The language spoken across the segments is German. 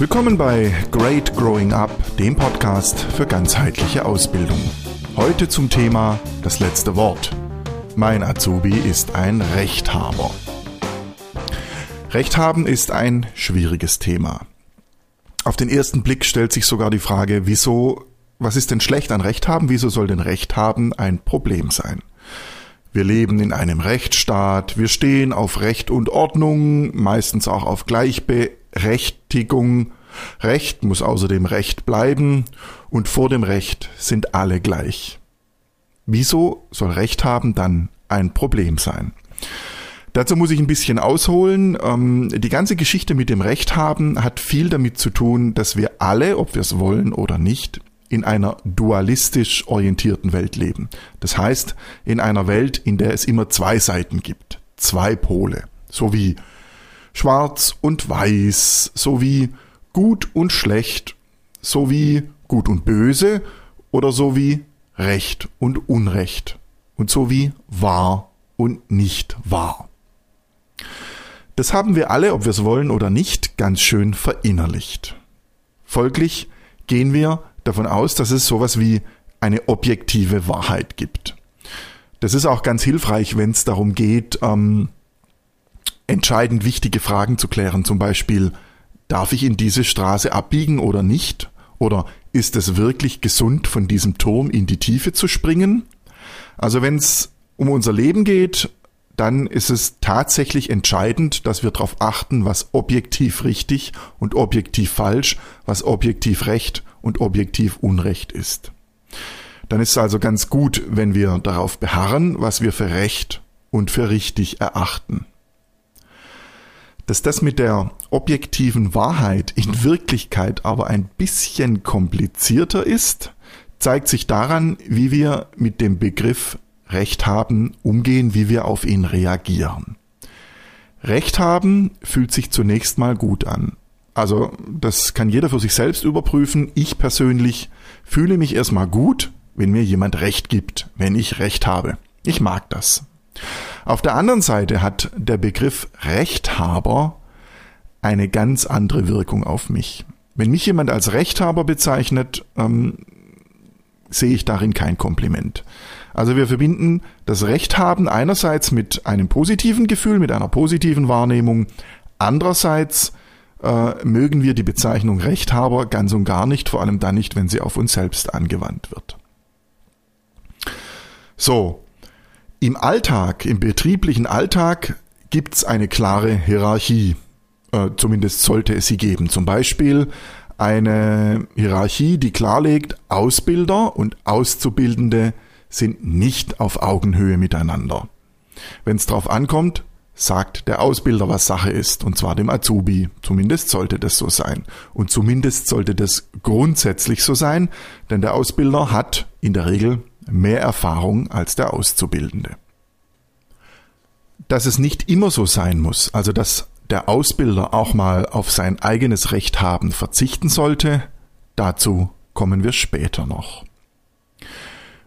Willkommen bei Great Growing Up, dem Podcast für ganzheitliche Ausbildung. Heute zum Thema das letzte Wort. Mein Azubi ist ein Rechthaber. Recht haben ist ein schwieriges Thema. Auf den ersten Blick stellt sich sogar die Frage, wieso, was ist denn schlecht an Recht haben? Wieso soll denn Recht haben ein Problem sein? Wir leben in einem Rechtsstaat, wir stehen auf Recht und Ordnung, meistens auch auf Gleichberechtigung. Recht muss außerdem Recht bleiben und vor dem Recht sind alle gleich. Wieso soll Recht haben dann ein Problem sein? Dazu muss ich ein bisschen ausholen. Ähm, die ganze Geschichte mit dem Recht haben hat viel damit zu tun, dass wir alle, ob wir es wollen oder nicht, in einer dualistisch orientierten Welt leben. Das heißt, in einer Welt, in der es immer zwei Seiten gibt, zwei Pole, so wie schwarz und weiß, so wie gut und schlecht, so wie gut und böse oder so wie Recht und Unrecht und so wie wahr und nicht wahr. Das haben wir alle, ob wir es wollen oder nicht, ganz schön verinnerlicht. Folglich gehen wir davon aus, dass es sowas wie eine objektive Wahrheit gibt. Das ist auch ganz hilfreich, wenn es darum geht, ähm, entscheidend wichtige Fragen zu klären. Zum Beispiel, darf ich in diese Straße abbiegen oder nicht? Oder ist es wirklich gesund, von diesem Turm in die Tiefe zu springen? Also wenn es um unser Leben geht, dann ist es tatsächlich entscheidend, dass wir darauf achten, was objektiv richtig und objektiv falsch, was objektiv recht und objektiv Unrecht ist. Dann ist es also ganz gut, wenn wir darauf beharren, was wir für recht und für richtig erachten. Dass das mit der objektiven Wahrheit in Wirklichkeit aber ein bisschen komplizierter ist, zeigt sich daran, wie wir mit dem Begriff Recht haben umgehen, wie wir auf ihn reagieren. Recht haben fühlt sich zunächst mal gut an. Also das kann jeder für sich selbst überprüfen. Ich persönlich fühle mich erstmal gut, wenn mir jemand Recht gibt, wenn ich Recht habe. Ich mag das. Auf der anderen Seite hat der Begriff Rechthaber eine ganz andere Wirkung auf mich. Wenn mich jemand als Rechthaber bezeichnet, ähm, sehe ich darin kein Kompliment. Also wir verbinden das Recht haben einerseits mit einem positiven Gefühl, mit einer positiven Wahrnehmung, andererseits äh, mögen wir die Bezeichnung Rechthaber ganz und gar nicht, vor allem dann nicht, wenn sie auf uns selbst angewandt wird. So, im Alltag, im betrieblichen Alltag gibt's eine klare Hierarchie. Äh, zumindest sollte es sie geben. Zum Beispiel eine Hierarchie, die klarlegt, Ausbilder und Auszubildende sind nicht auf Augenhöhe miteinander. Wenn es darauf ankommt, sagt der Ausbilder, was Sache ist, und zwar dem Azubi. Zumindest sollte das so sein. Und zumindest sollte das grundsätzlich so sein, denn der Ausbilder hat in der Regel mehr Erfahrung als der Auszubildende. Dass es nicht immer so sein muss, also dass der Ausbilder auch mal auf sein eigenes Recht haben verzichten sollte, dazu kommen wir später noch.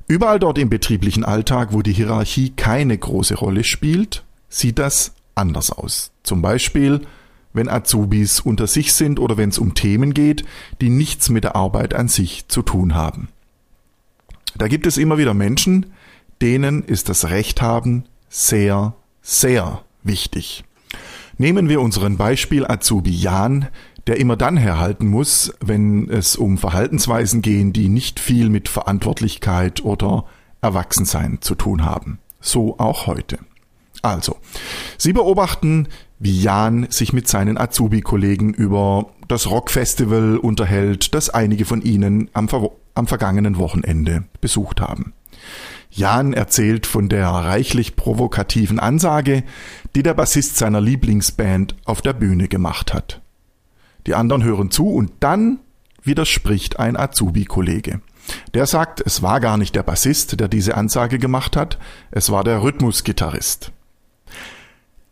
Überall dort im betrieblichen Alltag, wo die Hierarchie keine große Rolle spielt, sieht das anders aus. Zum Beispiel, wenn Azubis unter sich sind oder wenn es um Themen geht, die nichts mit der Arbeit an sich zu tun haben. Da gibt es immer wieder Menschen, denen ist das Recht haben sehr, sehr wichtig. Nehmen wir unseren Beispiel Azubi Jan, der immer dann herhalten muss, wenn es um Verhaltensweisen gehen, die nicht viel mit Verantwortlichkeit oder Erwachsensein zu tun haben. So auch heute. Also, Sie beobachten, wie Jan sich mit seinen Azubi-Kollegen über das Rockfestival unterhält, das einige von ihnen am, am vergangenen Wochenende besucht haben. Jan erzählt von der reichlich provokativen Ansage, die der Bassist seiner Lieblingsband auf der Bühne gemacht hat. Die anderen hören zu und dann widerspricht ein Azubi-Kollege. Der sagt, es war gar nicht der Bassist, der diese Ansage gemacht hat, es war der Rhythmusgitarrist.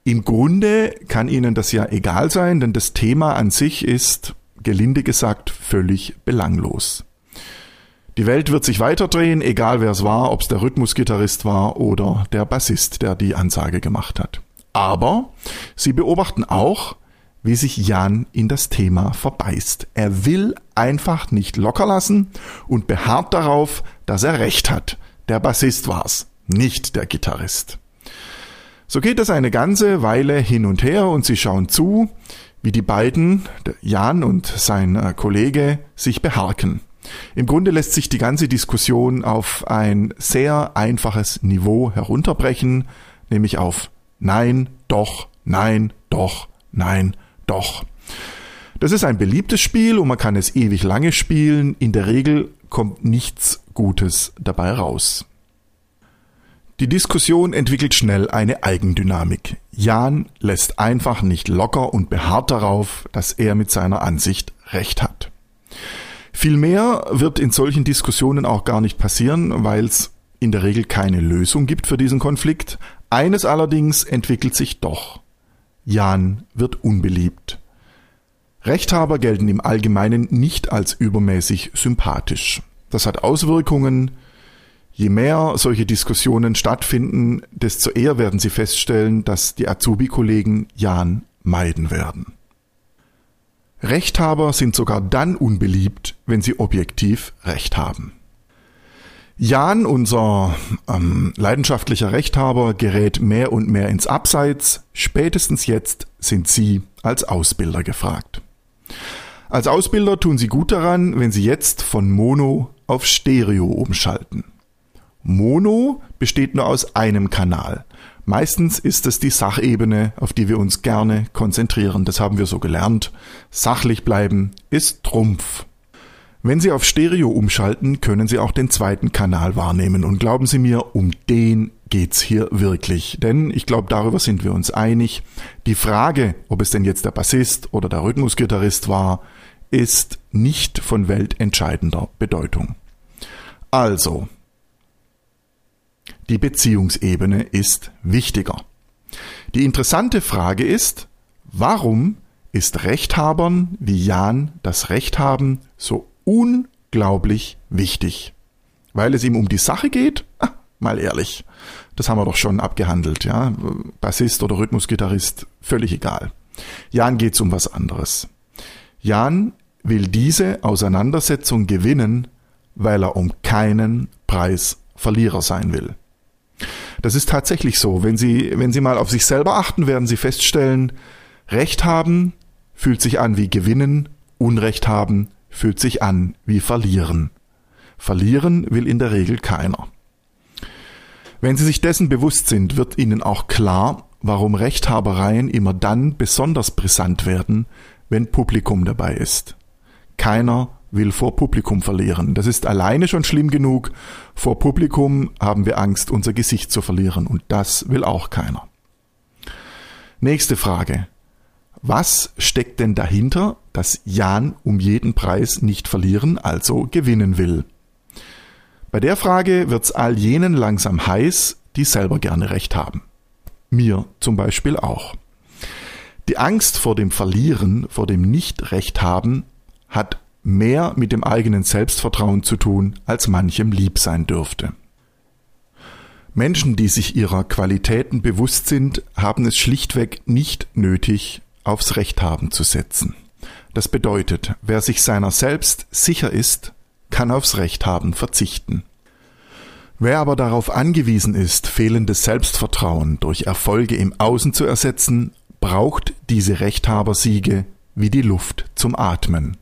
Im Grunde kann Ihnen das ja egal sein, denn das Thema an sich ist, gelinde gesagt, völlig belanglos. Die Welt wird sich weiterdrehen, egal wer es war, ob es der Rhythmusgitarrist war oder der Bassist, der die Ansage gemacht hat. Aber Sie beobachten auch, wie sich Jan in das Thema verbeißt. Er will einfach nicht locker lassen und beharrt darauf, dass er recht hat. Der Bassist war's, nicht der Gitarrist. So geht es eine ganze Weile hin und her und sie schauen zu, wie die beiden, Jan und sein äh, Kollege, sich beharken. Im Grunde lässt sich die ganze Diskussion auf ein sehr einfaches Niveau herunterbrechen, nämlich auf Nein, doch, nein, doch, nein, doch. Das ist ein beliebtes Spiel und man kann es ewig lange spielen. In der Regel kommt nichts Gutes dabei raus. Die Diskussion entwickelt schnell eine Eigendynamik. Jan lässt einfach nicht locker und beharrt darauf, dass er mit seiner Ansicht recht hat. Vielmehr wird in solchen Diskussionen auch gar nicht passieren, weil es in der Regel keine Lösung gibt für diesen Konflikt. Eines allerdings entwickelt sich doch. Jan wird unbeliebt. Rechthaber gelten im Allgemeinen nicht als übermäßig sympathisch. Das hat Auswirkungen, Je mehr solche Diskussionen stattfinden, desto eher werden Sie feststellen, dass die Azubi-Kollegen Jan meiden werden. Rechthaber sind sogar dann unbeliebt, wenn sie objektiv Recht haben. Jan, unser ähm, leidenschaftlicher Rechthaber, gerät mehr und mehr ins Abseits. Spätestens jetzt sind Sie als Ausbilder gefragt. Als Ausbilder tun Sie gut daran, wenn Sie jetzt von Mono auf Stereo umschalten. Mono besteht nur aus einem Kanal. Meistens ist es die Sachebene, auf die wir uns gerne konzentrieren. Das haben wir so gelernt. Sachlich bleiben ist Trumpf. Wenn Sie auf Stereo umschalten, können Sie auch den zweiten Kanal wahrnehmen. Und glauben Sie mir, um den geht's hier wirklich. Denn ich glaube, darüber sind wir uns einig. Die Frage, ob es denn jetzt der Bassist oder der Rhythmusgitarrist war, ist nicht von weltentscheidender Bedeutung. Also, die Beziehungsebene ist wichtiger. Die interessante Frage ist, warum ist Rechthabern wie Jan das Recht haben so unglaublich wichtig? Weil es ihm um die Sache geht? Ah, mal ehrlich. Das haben wir doch schon abgehandelt, ja. Bassist oder Rhythmusgitarrist, völlig egal. Jan geht's um was anderes. Jan will diese Auseinandersetzung gewinnen, weil er um keinen Preis Verlierer sein will. Das ist tatsächlich so. Wenn Sie, wenn Sie mal auf sich selber achten, werden Sie feststellen, Recht haben fühlt sich an wie gewinnen, Unrecht haben fühlt sich an wie verlieren. Verlieren will in der Regel keiner. Wenn Sie sich dessen bewusst sind, wird Ihnen auch klar, warum Rechthabereien immer dann besonders brisant werden, wenn Publikum dabei ist. Keiner will vor Publikum verlieren. Das ist alleine schon schlimm genug. Vor Publikum haben wir Angst, unser Gesicht zu verlieren und das will auch keiner. Nächste Frage. Was steckt denn dahinter, dass Jan um jeden Preis nicht verlieren, also gewinnen will? Bei der Frage wird's all jenen langsam heiß, die selber gerne recht haben. Mir zum Beispiel auch. Die Angst vor dem Verlieren, vor dem Nicht-Recht haben, hat mehr mit dem eigenen Selbstvertrauen zu tun, als manchem lieb sein dürfte. Menschen, die sich ihrer Qualitäten bewusst sind, haben es schlichtweg nicht nötig, aufs Recht haben zu setzen. Das bedeutet, wer sich seiner selbst sicher ist, kann aufs Recht haben verzichten. Wer aber darauf angewiesen ist, fehlendes Selbstvertrauen durch Erfolge im Außen zu ersetzen, braucht diese Rechthabersiege wie die Luft zum Atmen.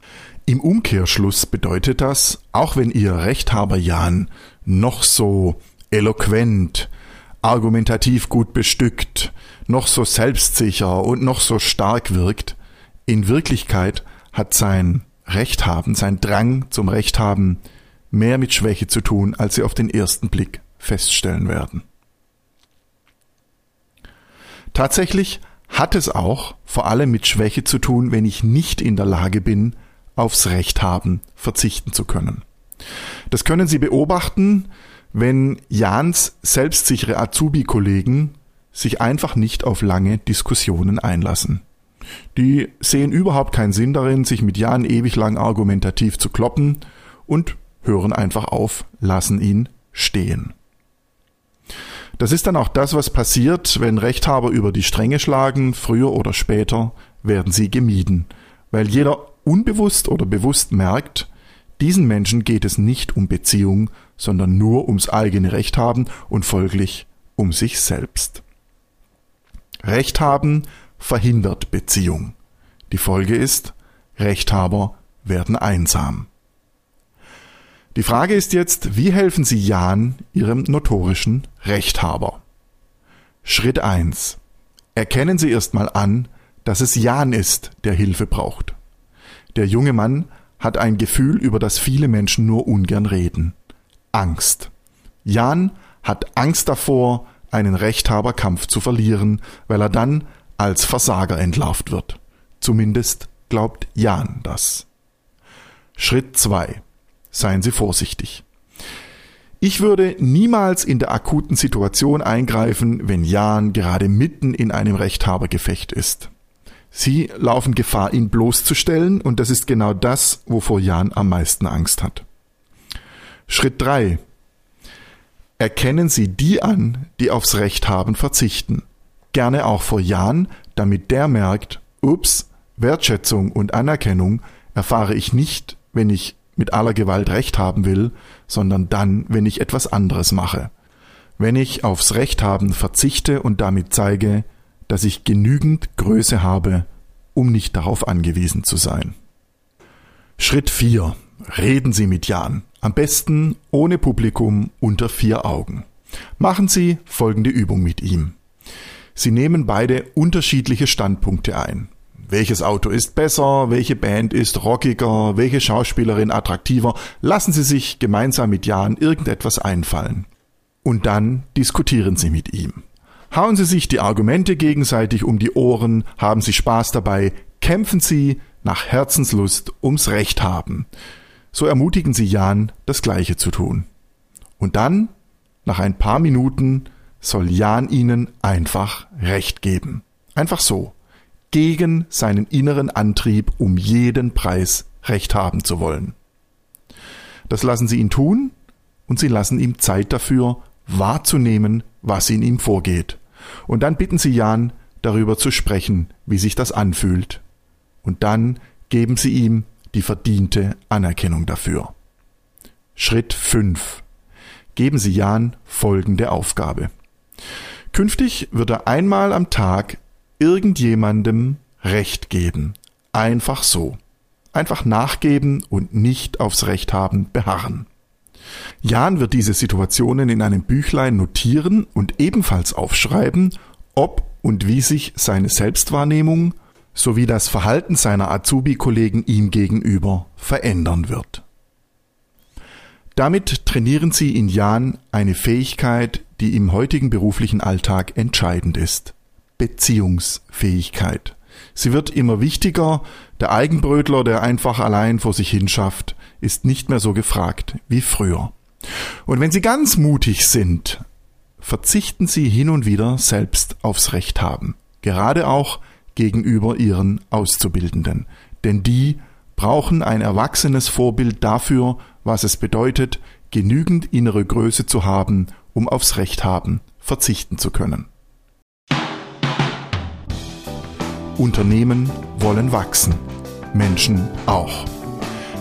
Im Umkehrschluss bedeutet das, auch wenn Ihr Rechthaber Jan noch so eloquent, argumentativ gut bestückt, noch so selbstsicher und noch so stark wirkt, in Wirklichkeit hat sein Rechthaben, sein Drang zum Rechthaben mehr mit Schwäche zu tun, als Sie auf den ersten Blick feststellen werden. Tatsächlich hat es auch vor allem mit Schwäche zu tun, wenn ich nicht in der Lage bin, aufs Recht haben, verzichten zu können. Das können Sie beobachten, wenn Jans selbstsichere Azubi-Kollegen sich einfach nicht auf lange Diskussionen einlassen. Die sehen überhaupt keinen Sinn darin, sich mit Jan ewig lang argumentativ zu kloppen und hören einfach auf, lassen ihn stehen. Das ist dann auch das, was passiert, wenn Rechthaber über die Stränge schlagen, früher oder später werden sie gemieden, weil jeder unbewusst oder bewusst merkt, diesen Menschen geht es nicht um Beziehung, sondern nur ums eigene Recht haben und folglich um sich selbst. Recht haben verhindert Beziehung. Die Folge ist, Rechthaber werden einsam. Die Frage ist jetzt, wie helfen Sie Jan, Ihrem notorischen Rechthaber? Schritt eins: Erkennen Sie erstmal an, dass es Jan ist, der Hilfe braucht. Der junge Mann hat ein Gefühl, über das viele Menschen nur ungern reden. Angst. Jan hat Angst davor, einen Rechthaberkampf zu verlieren, weil er dann als Versager entlarvt wird. Zumindest glaubt Jan das. Schritt zwei: Seien Sie vorsichtig. Ich würde niemals in der akuten Situation eingreifen, wenn Jan gerade mitten in einem Rechthabergefecht ist. Sie laufen Gefahr, ihn bloßzustellen, und das ist genau das, wovor Jan am meisten Angst hat. Schritt drei: Erkennen Sie die an, die aufs Recht haben, verzichten. Gerne auch vor Jan, damit der merkt, ups, Wertschätzung und Anerkennung erfahre ich nicht, wenn ich mit aller Gewalt Recht haben will, sondern dann, wenn ich etwas anderes mache. Wenn ich aufs Recht haben verzichte und damit zeige, dass ich genügend Größe habe, um nicht darauf angewiesen zu sein. Schritt 4. Reden Sie mit Jan. Am besten ohne Publikum unter vier Augen. Machen Sie folgende Übung mit ihm. Sie nehmen beide unterschiedliche Standpunkte ein. Welches Auto ist besser? Welche Band ist rockiger? Welche Schauspielerin attraktiver? Lassen Sie sich gemeinsam mit Jan irgendetwas einfallen. Und dann diskutieren Sie mit ihm. Hauen Sie sich die Argumente gegenseitig um die Ohren, haben Sie Spaß dabei, kämpfen Sie nach Herzenslust ums Recht haben. So ermutigen Sie Jan, das Gleiche zu tun. Und dann, nach ein paar Minuten, soll Jan Ihnen einfach Recht geben. Einfach so. Gegen seinen inneren Antrieb, um jeden Preis Recht haben zu wollen. Das lassen Sie ihn tun und Sie lassen ihm Zeit dafür, wahrzunehmen, was in ihm vorgeht. Und dann bitten Sie Jan, darüber zu sprechen, wie sich das anfühlt. Und dann geben Sie ihm die verdiente Anerkennung dafür. Schritt 5. Geben Sie Jan folgende Aufgabe. Künftig wird er einmal am Tag irgendjemandem Recht geben. Einfach so. Einfach nachgeben und nicht aufs Recht haben beharren. Jan wird diese Situationen in einem Büchlein notieren und ebenfalls aufschreiben, ob und wie sich seine Selbstwahrnehmung sowie das Verhalten seiner Azubi-Kollegen ihm gegenüber verändern wird. Damit trainieren sie in Jan eine Fähigkeit, die im heutigen beruflichen Alltag entscheidend ist. Beziehungsfähigkeit. Sie wird immer wichtiger, der Eigenbrötler, der einfach allein vor sich hinschafft, ist nicht mehr so gefragt wie früher. Und wenn Sie ganz mutig sind, verzichten Sie hin und wieder selbst aufs Recht haben, gerade auch gegenüber Ihren Auszubildenden, denn die brauchen ein erwachsenes Vorbild dafür, was es bedeutet, genügend innere Größe zu haben, um aufs Recht haben verzichten zu können. Unternehmen wollen wachsen, Menschen auch.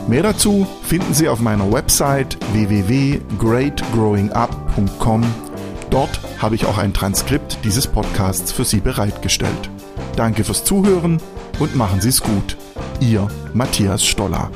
Mehr dazu finden Sie auf meiner Website www.greatgrowingup.com. Dort habe ich auch ein Transkript dieses Podcasts für Sie bereitgestellt. Danke fürs Zuhören und machen Sie es gut. Ihr Matthias Stoller.